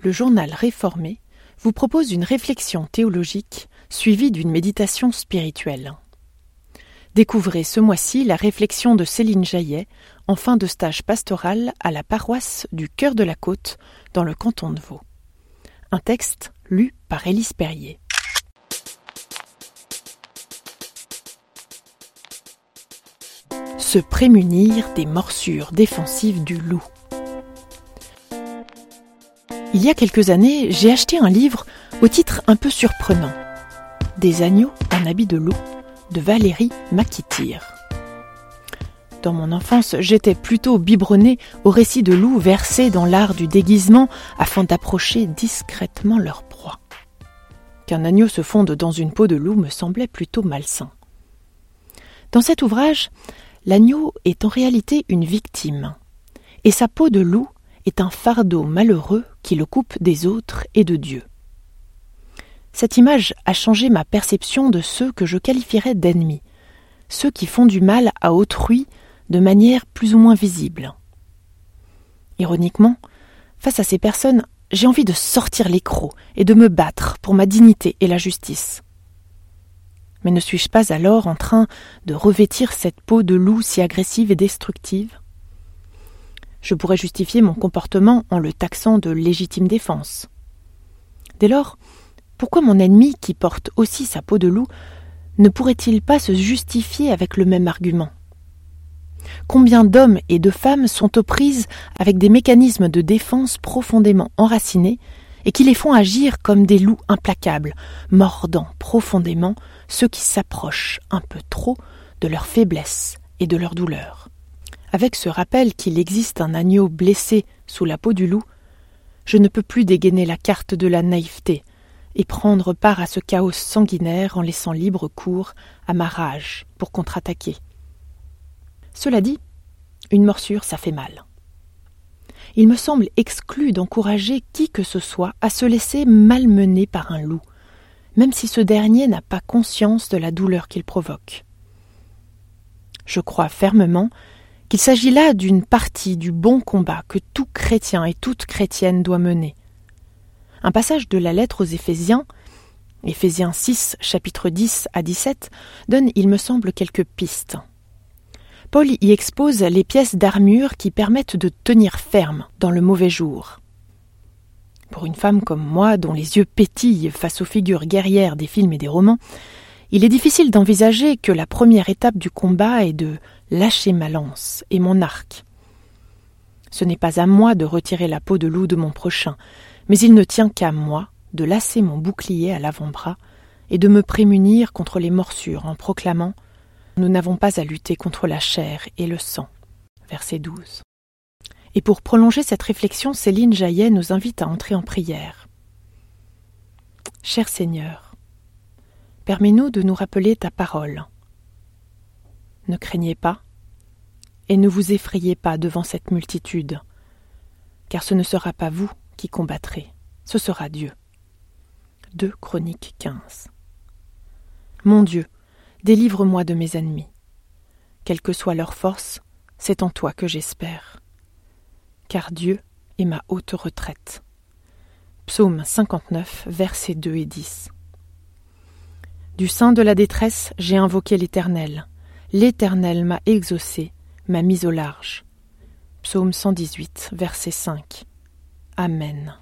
le journal réformé vous propose une réflexion théologique suivie d'une méditation spirituelle. Découvrez ce mois-ci la réflexion de Céline Jaillet en fin de stage pastoral à la paroisse du Cœur de la Côte dans le canton de Vaud. Un texte lu par Élise Perrier. Se prémunir des morsures défensives du loup. Il y a quelques années, j'ai acheté un livre au titre un peu surprenant Des agneaux en habit de loup de Valérie Maquitir. Dans mon enfance, j'étais plutôt biberonnée aux récits de loups versés dans l'art du déguisement afin d'approcher discrètement leur proie. Qu'un agneau se fonde dans une peau de loup me semblait plutôt malsain. Dans cet ouvrage, l'agneau est en réalité une victime, et sa peau de loup est un fardeau malheureux qui le coupe des autres et de Dieu. Cette image a changé ma perception de ceux que je qualifierais d'ennemis, ceux qui font du mal à autrui de manière plus ou moins visible. Ironiquement, face à ces personnes, j'ai envie de sortir les crocs et de me battre pour ma dignité et la justice. Mais ne suis-je pas alors en train de revêtir cette peau de loup si agressive et destructive? Je pourrais justifier mon comportement en le taxant de légitime défense. Dès lors, pourquoi mon ennemi, qui porte aussi sa peau de loup, ne pourrait-il pas se justifier avec le même argument? Combien d'hommes et de femmes sont aux prises avec des mécanismes de défense profondément enracinés et qui les font agir comme des loups implacables, mordant profondément ceux qui s'approchent un peu trop de leur faiblesse et de leur douleur? Avec ce rappel qu'il existe un agneau blessé sous la peau du loup, je ne peux plus dégainer la carte de la naïveté, et prendre part à ce chaos sanguinaire en laissant libre cours à ma rage pour contre-attaquer. Cela dit, une morsure, ça fait mal. Il me semble exclu d'encourager qui que ce soit à se laisser malmener par un loup, même si ce dernier n'a pas conscience de la douleur qu'il provoque. Je crois fermement qu'il s'agit là d'une partie du bon combat que tout chrétien et toute chrétienne doit mener, un passage de la lettre aux Éphésiens, Éphésiens 6, chapitre 10 à 17, donne, il me semble, quelques pistes. Paul y expose les pièces d'armure qui permettent de tenir ferme dans le mauvais jour. Pour une femme comme moi, dont les yeux pétillent face aux figures guerrières des films et des romans, il est difficile d'envisager que la première étape du combat est de lâcher ma lance et mon arc. Ce n'est pas à moi de retirer la peau de loup de mon prochain, mais il ne tient qu'à moi de lasser mon bouclier à l'avant-bras et de me prémunir contre les morsures en proclamant Nous n'avons pas à lutter contre la chair et le sang. Verset 12. Et pour prolonger cette réflexion, Céline Jaillet nous invite à entrer en prière. Cher Seigneur, permets-nous de nous rappeler ta parole. Ne craignez pas, et ne vous effrayez pas devant cette multitude, car ce ne sera pas vous qui combattrez, ce sera Dieu. 2 Chroniques 15. Mon Dieu, délivre-moi de mes ennemis. Quelle que soit leur force, c'est en toi que j'espère. Car Dieu est ma haute retraite. Psaume 59, versets 2 et 10. Du sein de la détresse, j'ai invoqué l'Éternel. L'Éternel m'a exaucé, m'a mis au large. Psaume 118, verset 5. Amen.